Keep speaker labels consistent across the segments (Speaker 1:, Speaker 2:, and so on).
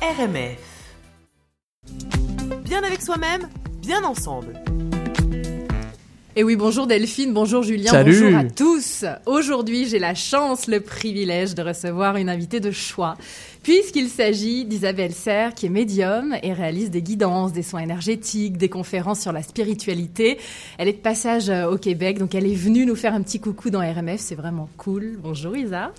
Speaker 1: RMF. Bien avec soi-même, bien ensemble.
Speaker 2: Et oui, bonjour Delphine, bonjour Julien,
Speaker 3: Salut.
Speaker 2: bonjour à tous. Aujourd'hui, j'ai la chance, le privilège de recevoir une invitée de choix, puisqu'il s'agit d'Isabelle Serre, qui est médium et réalise des guidances, des soins énergétiques, des conférences sur la spiritualité. Elle est de passage euh, au Québec, donc elle est venue nous faire un petit coucou dans RMF, c'est vraiment cool. Bonjour Isa.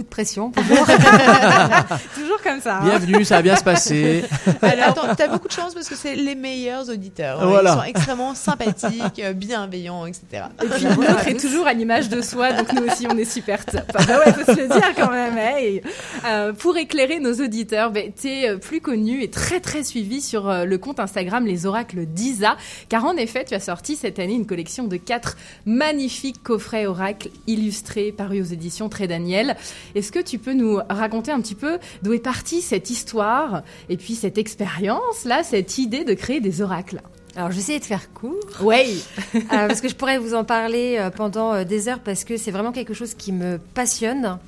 Speaker 2: Coup de pression. Toujours comme ça. hein.
Speaker 3: Bienvenue, ça va bien se passer.
Speaker 4: Alors, attends, t'as beaucoup de chance parce que c'est les meilleurs auditeurs.
Speaker 3: Voilà.
Speaker 4: Ils sont extrêmement sympathiques, euh, bienveillants, etc.
Speaker 2: Et puis l'autre est toujours à l'image de soi, donc nous aussi on est super top. Ah bah ouais, faut se le dire quand même. hein. Euh, pour éclairer nos auditeurs, ben, t'es euh, plus connu et très très suivi sur le compte Instagram Les Oracles d'Isa, car en effet tu as sorti cette année une collection de quatre magnifiques coffrets oracles illustrés parus aux éditions Très Daniel. Est-ce que tu peux nous raconter un petit peu d'où est partie cette histoire et puis cette expérience là, cette idée de créer des oracles?
Speaker 5: Alors, je vais essayer de faire court,
Speaker 2: Oui.
Speaker 5: euh, parce que je pourrais vous en parler euh, pendant euh, des heures, parce que c'est vraiment quelque chose qui me passionne.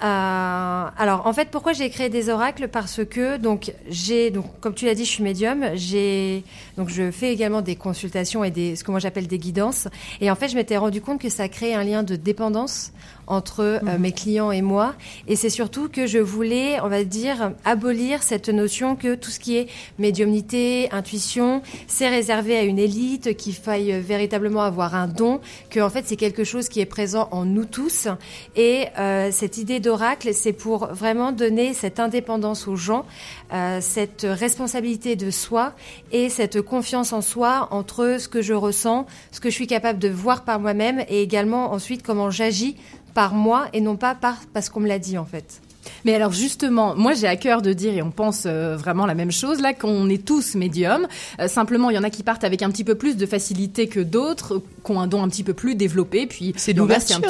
Speaker 5: Alors, en fait, pourquoi j'ai créé des oracles? Parce que, donc, j'ai, donc, comme tu l'as dit, je suis médium. J'ai, donc, je fais également des consultations et des, ce que moi j'appelle des guidances. Et en fait, je m'étais rendu compte que ça crée un lien de dépendance entre euh, mes clients et moi. Et c'est surtout que je voulais, on va dire, abolir cette notion que tout ce qui est médiumnité, intuition, c'est réservé à une élite, qu'il faille euh, véritablement avoir un don, que en fait c'est quelque chose qui est présent en nous tous. Et euh, cette idée d'oracle, c'est pour vraiment donner cette indépendance aux gens, euh, cette responsabilité de soi et cette confiance en soi entre ce que je ressens, ce que je suis capable de voir par moi-même et également ensuite comment j'agis par moi et non pas par parce qu'on me l'a dit en fait.
Speaker 2: Mais alors justement, moi j'ai à cœur de dire, et on pense euh, vraiment la même chose là, qu'on est tous médiums. Euh, simplement, il y en a qui partent avec un petit peu plus de facilité que d'autres, qui ont un don un petit peu plus développé. Puis
Speaker 4: C'est de l'ouverture.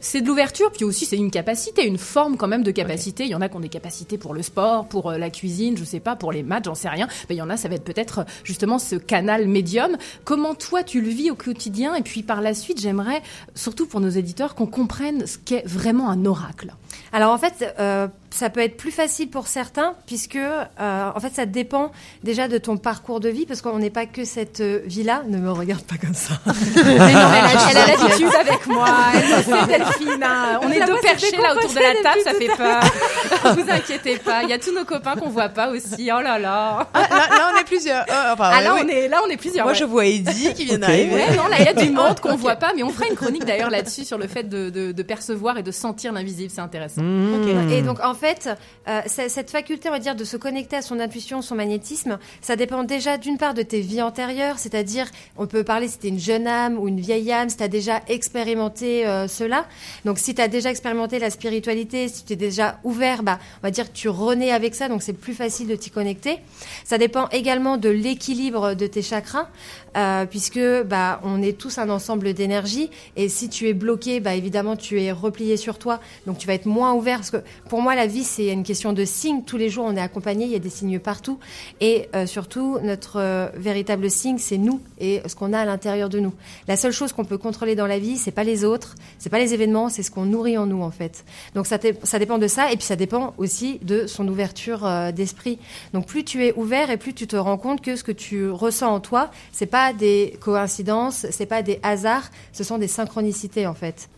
Speaker 2: c'est de l'ouverture. Puis aussi, c'est une capacité, une forme quand même de capacité. Il y en a qui ont des capacités pour le sport, pour euh, la cuisine, je sais pas, pour les maths, j'en sais rien. Mais il y en a, ça va être peut-être justement ce canal médium. Comment toi tu le vis au quotidien? Et puis par la suite, j'aimerais surtout pour nos éditeurs qu'on comprenne ce qu'est vraiment un oracle.
Speaker 5: Alors en fait, euh, ça peut être plus facile pour certains puisque euh, en fait ça dépend déjà de ton parcours de vie parce qu'on n'est pas que cette euh, vie-là. Ne me regarde pas comme ça.
Speaker 2: Mais non, elle a, l'attitude avec moi. Elle le sait, Delphine. hein. On est deux perchés là autour de la table, ça fait peur. vous inquiétez pas. Il y a tous nos copains qu'on voit pas aussi. Oh là là.
Speaker 4: Ah, là, là, on est plusieurs. Oh, enfin,
Speaker 2: Ah là, on est, là, on est plusieurs.
Speaker 4: Moi,
Speaker 2: ouais.
Speaker 4: je vois Eddie qui vient d'arriver.
Speaker 2: Ouais, non, là, il y a du monde qu'on voit pas, mais on fera une chronique d'ailleurs là-dessus sur le fait de, de, de percevoir et de sentir l'invisible. C'est intéressant.
Speaker 3: Mmh.
Speaker 5: Et donc en fait, euh, c- cette faculté, on va dire, de se connecter à son intuition, son magnétisme, ça dépend déjà d'une part de tes vies antérieures, c'est-à-dire, on peut parler si t'es une jeune âme ou une vieille âme, si t'as déjà expérimenté euh, cela. Donc si t'as déjà expérimenté la spiritualité, si tu es déjà ouvert, bah, on va dire tu renais avec ça, donc c'est plus facile de t'y connecter. Ça dépend également de l'équilibre de tes chakras, euh, puisque bah, on est tous un ensemble d'énergie, et si tu es bloqué, bah, évidemment, tu es replié sur toi, donc tu vas être moins ouvert, parce que pour moi, la vie, c'est une question de signes. Tous les jours, on est accompagné, il y a des signes partout, et euh, surtout, notre euh, véritable signe, c'est nous et ce qu'on a à l'intérieur de nous. La seule chose qu'on peut contrôler dans la vie, c'est pas les autres, c'est pas les événements, c'est ce qu'on nourrit en nous, en fait. Donc ça dépend de ça, et puis ça dépend aussi de son ouverture euh, d'esprit. Donc plus tu es ouvert et plus tu te rends compte que ce que tu ressens en toi, c'est pas des coïncidences, c'est pas des hasards, ce sont des synchronicités en fait.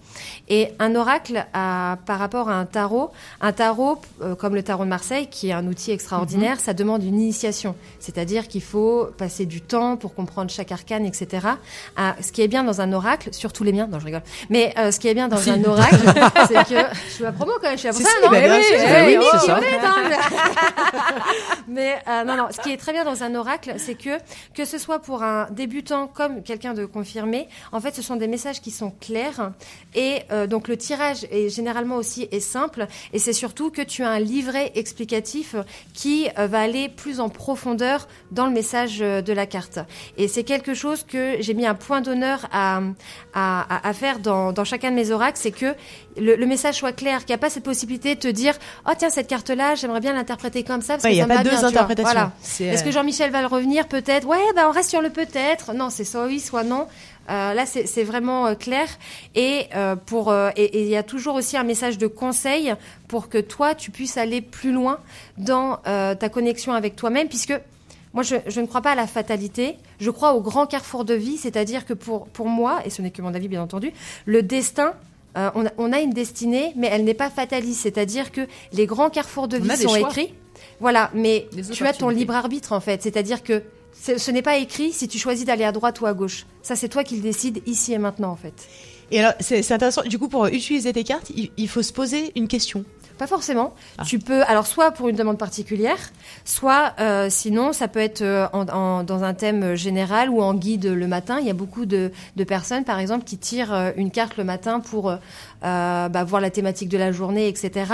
Speaker 5: Et un oracle, a- par rapport à un tarot, un tarot, euh, comme le tarot de Marseille, qui est un outil extraordinaire, ça demande une initiation. C'est-à-dire qu'il faut passer du temps pour comprendre chaque arcane, etc. Ah, ce qui est bien dans un oracle, surtout les miens, non, je rigole. Mais euh, ce qui est bien dans un oracle, c'est que je suis à promo quand même, je suis à pour ça,
Speaker 4: si,
Speaker 5: non Eh
Speaker 4: sûr,
Speaker 5: oui,
Speaker 4: oui,
Speaker 5: oui,
Speaker 4: c'est ça.
Speaker 5: hein. Mais euh, non, non, ce qui est très bien dans un oracle, c'est que que ce soit pour un débutant comme quelqu'un de confirmé, en fait, ce sont des messages qui sont clairs et euh, donc le tirage est généralement aussi est simple et c'est surtout que tu as un livret explicatif qui euh, va aller plus en profondeur dans le message euh, de la carte. Et c'est quelque chose que j'ai mis un point d'honneur à, à, faire dans, dans chacun de mes oracles, c'est que le, le message soit clair, qu'il n'y a pas cette possibilité de te dire oh tiens cette carte là j'aimerais bien l'interpréter comme ça parce
Speaker 4: Ouais,
Speaker 5: que
Speaker 4: il y a
Speaker 5: ça me
Speaker 4: pas
Speaker 5: va
Speaker 4: deux
Speaker 5: bien,
Speaker 4: interprétations.
Speaker 5: Voilà. Est-ce que
Speaker 4: euh,
Speaker 5: Jean-Michel va le revenir peut-être? Ouais, bah on reste sur le peut-être. Non, c'est soit oui, soit non. Euh, là, c'est vraiment euh, clair. Et euh, pour et et il y a toujours aussi un message de conseil pour que toi, tu puisses aller plus loin dans ta connexion avec toi-même, puisque moi, je, je ne crois pas à la fatalité. Je crois au grand carrefour de vie, c'est-à-dire que pour pour moi, et ce n'est que mon avis, bien entendu, le destin. on, a, on a une destinée, mais elle n'est pas fataliste. C'est-à-dire que les grands carrefours de vie sont
Speaker 1: choix.
Speaker 5: écrits. Voilà, mais tu as ton libre arbitre en fait. C'est-à-dire que ce n'est pas écrit si tu choisis d'aller à droite ou à gauche. Ça, c'est toi qui le décides ici et maintenant en fait.
Speaker 4: Et alors, c'est intéressant. Du coup, pour utiliser tes cartes, il, il faut se poser une question.
Speaker 5: Pas forcément.
Speaker 1: Ah.
Speaker 5: Tu peux, alors soit pour une demande particulière, soit euh, sinon ça peut être euh, en- en- dans un thème général ou en guide le matin. Il y a beaucoup de, de personnes, par exemple, qui tirent euh, une carte le matin pour euh, euh, bah, voir la thématique de la journée, etc.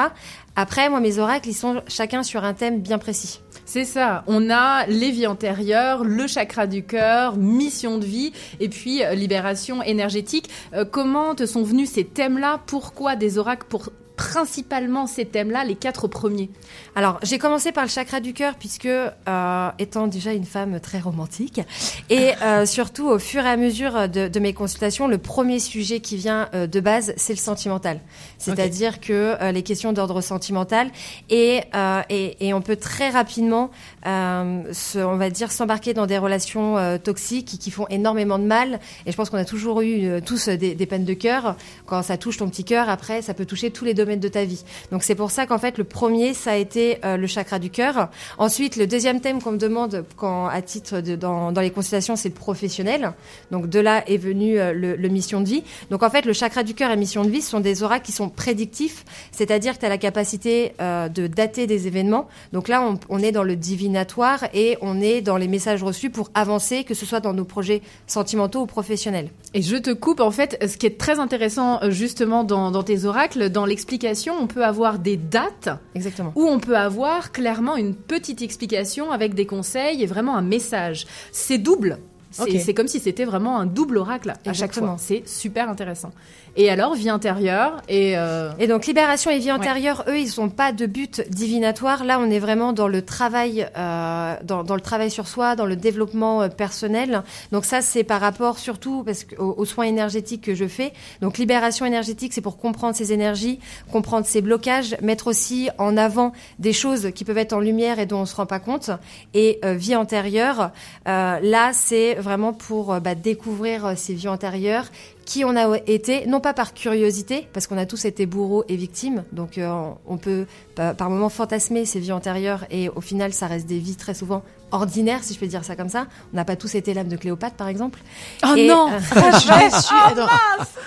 Speaker 5: Après, moi, mes oracles, ils sont chacun sur un thème bien précis.
Speaker 2: C'est ça. On a les vies antérieures, le chakra du cœur, mission de vie, et puis euh, libération énergétique. Euh, comment te sont venus ces thèmes-là? Pourquoi des oracles pour principalement ces thèmes-là, les quatre premiers
Speaker 5: Alors, j'ai commencé par le chakra du cœur puisque, euh, étant déjà une femme très romantique, et euh, surtout au fur et à mesure de, de mes consultations, le premier sujet qui vient euh, de base, c'est le sentimental. C'est-à-dire que les questions d'ordre sentimental et, et, et on peut très rapidement, se, on va dire, s'embarquer dans des relations toxiques qui, qui font énormément de mal. Et je pense qu'on a toujours eu tous des, des peines de cœur. Quand ça touche ton petit cœur, après, ça peut toucher tous les domaines de ta vie. Donc c'est pour ça qu'en fait, le premier, ça a été euh, le chakra du cœur. Ensuite, le deuxième thème qu'on me demande quand, à titre dans, dans les constellations, c'est le professionnel. Donc de là est venu euh, le, mission de vie. Donc en fait, le chakra du cœur et mission de vie sont des oracles qui sont prédictifs, c'est-à-dire que tu as la capacité euh, de dater des événements. Donc là, on, on est dans le divinatoire et on est dans les messages reçus pour avancer, que ce soit dans nos projets sentimentaux ou professionnels.
Speaker 2: Et je te coupe, en fait, ce qui est très intéressant justement dans, dans tes oracles, dans l'explication, on peut avoir des dates
Speaker 5: Exactement.
Speaker 2: ou on peut avoir clairement une petite explication avec des conseils et vraiment un message. C'est double. C'est comme si c'était vraiment un double oracle à chaque fois. C'est super intéressant. Et alors, vie intérieure et... euh,
Speaker 5: Et donc libération et vie antérieure, eux, ils sont pas de but divinatoire. Là, on est vraiment dans le travail, euh, dans, dans le travail sur soi, dans le développement euh, personnel. Donc ça, c'est par rapport surtout parce aux, aux soins énergétiques que je fais. Donc libération énergétique, c'est pour comprendre ses énergies, comprendre ses blocages, mettre aussi en avant des choses qui peuvent être en lumière et dont on se rend pas compte. Et vie antérieure, là, c'est vraiment pour euh, bah, découvrir euh, ses vies antérieures qui on a été, non pas par curiosité, parce qu'on a tous été bourreaux et victimes, donc euh, on peut par, par moments fantasmer ces vies antérieures et au final ça reste des vies très souvent ordinaires, si je peux dire ça comme ça. On n'a pas tous été l'âme de Cléopâtre, par exemple.
Speaker 2: Oh
Speaker 5: Et,
Speaker 2: non
Speaker 5: euh,
Speaker 4: je suis déçue. Attends,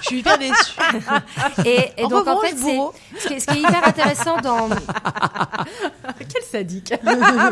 Speaker 4: je suis hyper déçue.
Speaker 5: Et, et
Speaker 4: En
Speaker 5: donc en fait, ce qui, est, ce qui est hyper intéressant dans
Speaker 2: Quel sadique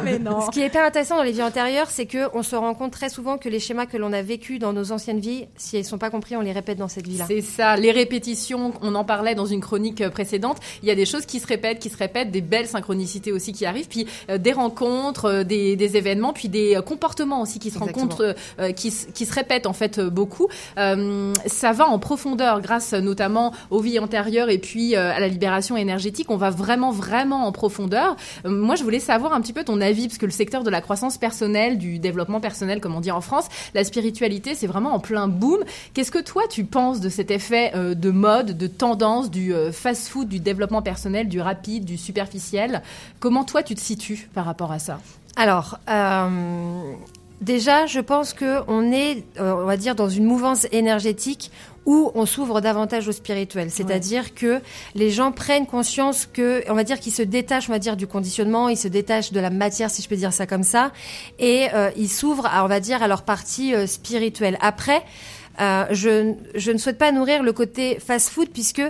Speaker 2: Mais non
Speaker 5: ce qui est hyper intéressant dans les vies antérieures, c'est que on se rend compte très souvent que les schémas que l'on a vécus dans nos anciennes vies, si elles sont pas compris, on les répète dans cette vie-là.
Speaker 2: C'est ça, les répétitions, on en parlait dans une chronique euh, précédente, il y a des choses qui se répètent, qui se répètent, des belles synchronicités aussi qui arrivent, puis euh, des rencontres, euh, des, des événements, puis des comportements aussi qui se
Speaker 5: Exactement.
Speaker 2: rencontrent, euh, qui, se- qui se répètent en fait beaucoup. Ça va en profondeur grâce notamment aux vies antérieures et puis à la libération énergétique, on va vraiment vraiment en profondeur. Moi je voulais savoir un petit peu ton avis, parce que le secteur de la croissance personnelle, du développement personnel comme on dit en France, la spiritualité c'est vraiment en plein boom. Qu'est-ce que toi tu penses de cet effet euh, de mode, de tendance, du euh, fast-food, du développement personnel, du rapide, du superficiel? Comment toi tu te situes par rapport à ça?
Speaker 5: Alors, euh, déjà, je pense que on est, on va dire, dans une mouvance énergétique où on s'ouvre davantage au spirituel. C'est-à-dire que les gens prennent conscience que, on va dire, qu'ils se détachent, on va dire, du conditionnement, ils se détachent de la matière, si je peux dire ça comme ça, et euh, ils s'ouvrent, à, on va dire, à leur partie euh, spirituelle. Après. Euh, je, je ne souhaite pas nourrir le côté fast-food puisque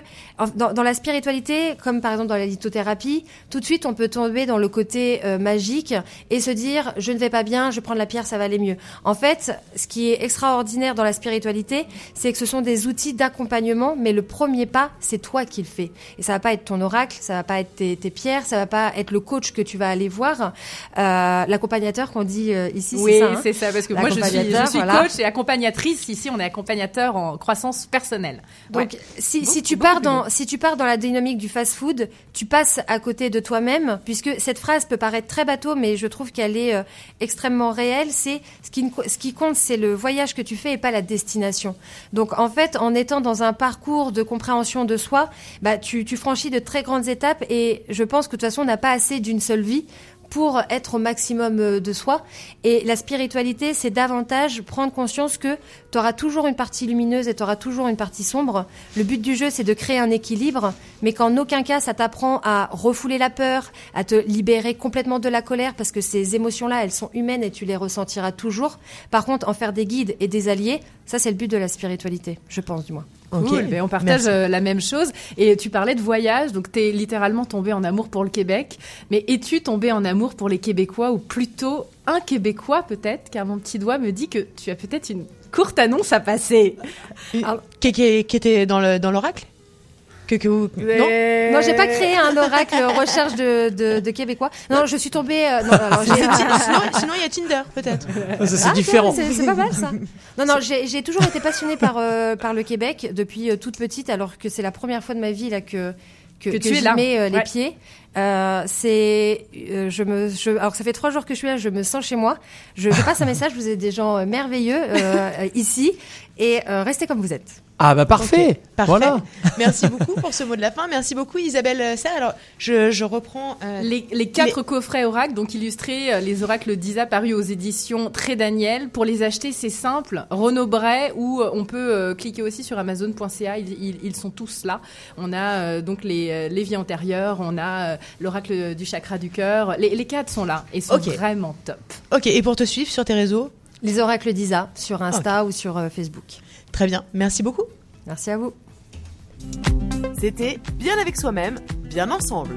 Speaker 5: dans, dans la spiritualité, comme par exemple dans la lithothérapie, tout de suite on peut tomber dans le côté euh, magique et se dire je ne vais pas bien, je prends de la pierre, ça va aller mieux. En fait, ce qui est extraordinaire dans la spiritualité, c'est que ce sont des outils d'accompagnement, mais le premier pas, c'est toi qui le fais. Et ça va pas être ton oracle, ça va pas être tes, tes pierres, ça va pas être le coach que tu vas aller voir, euh, l'accompagnateur qu'on dit euh, ici,
Speaker 2: Oui,
Speaker 5: c'est ça. hein
Speaker 2: c'est ça, parce que moi je suis, je suis
Speaker 5: voilà.
Speaker 2: coach et accompagnatrice. Ici, on est accompagnateur en croissance personnelle.
Speaker 5: Donc, si,
Speaker 2: Beaucoup,
Speaker 5: si tu pars dans, si tu pars dans la dynamique du fast-food, tu passes à côté de toi-même, puisque cette phrase peut paraître très bateau, mais je trouve qu'elle est euh, extrêmement réelle. C'est ce qui, ce qui compte, c'est le voyage que tu fais et pas la destination. Donc, en fait, en étant dans un parcours de compréhension de soi, bah, tu, tu franchis de très grandes étapes, et je pense que de toute façon, on n'a pas assez d'une seule vie pour être au maximum euh, de soi. Et la spiritualité, c'est davantage prendre conscience que tu auras toujours une partie lumineuse et tu auras toujours une partie sombre. Le but du jeu, c'est de créer un équilibre, mais qu'en aucun cas, ça t'apprend à refouler la peur, à te libérer complètement de la colère, parce que ces émotions-là, elles sont humaines et tu les ressentiras toujours. Par contre, en faire des guides et des alliés, ça, c'est le but de la spiritualité, je pense du moins.
Speaker 4: Ok.
Speaker 2: Cool, ben on partage
Speaker 4: Merci.
Speaker 2: euh, la même chose. Et tu parlais de voyage, donc tu es littéralement tombé en amour pour le Québec. Mais es-tu tombé en amour pour les Québécois ou plutôt un Québécois peut-être? Car mon petit doigt me dit que tu as peut-être une courte annonce à passer.
Speaker 4: Qui, qui- qui était dans le dans l'oracle? Que, que vous- non
Speaker 5: Non, j'ai pas créé un oracle recherche de, de, de Québécois. Non, je suis tombée. euh, non, alors,
Speaker 4: sinon sinon, il y a Tinder peut-être
Speaker 3: Ça, c'est
Speaker 5: Ah,
Speaker 3: différent.
Speaker 5: C'est c'est pas mal ça. Non, non, j'ai j'ai toujours été passionnée par euh, par le Québec depuis euh, toute petite, alors que c'est la première fois de ma vie là que que,
Speaker 2: Que
Speaker 5: que
Speaker 2: tu es
Speaker 5: j'y
Speaker 2: là.
Speaker 5: mets euh, les
Speaker 2: Ouais.
Speaker 5: pieds. Euh, c'est, euh, je me, je, alors ça fait trois jours que je suis là, je me sens chez moi. Je, je passe un message, vous êtes des gens euh, merveilleux euh, euh, ici et euh, restez comme vous êtes.
Speaker 3: Ah bah parfait.
Speaker 4: Parfait.
Speaker 3: Voilà.
Speaker 4: Merci beaucoup pour ce mot de la fin. Merci beaucoup Isabelle Serre. Alors je, je reprends. euh,
Speaker 2: Les, les quatre coffrets oracles, donc illustrés, euh, les oracles d'Isa parus aux éditions Très Daniel. Pour les acheter, c'est simple. Renaud Bray, ou euh, on peut euh, cliquer aussi sur Amazon.ca. Ils, ils- ils sont tous là. On a euh, donc les, euh, les vies antérieures, on a euh, l'oracle du chakra du cœur. Les, les quatre sont là et sont vraiment top.
Speaker 4: Ok. Et pour te suivre sur tes réseaux,
Speaker 5: Les oracles d'Isa sur Insta ou sur euh, Facebook.
Speaker 4: très bien. Merci beaucoup.
Speaker 5: Merci à vous.
Speaker 1: C'était Bien avec soi-même, bien ensemble.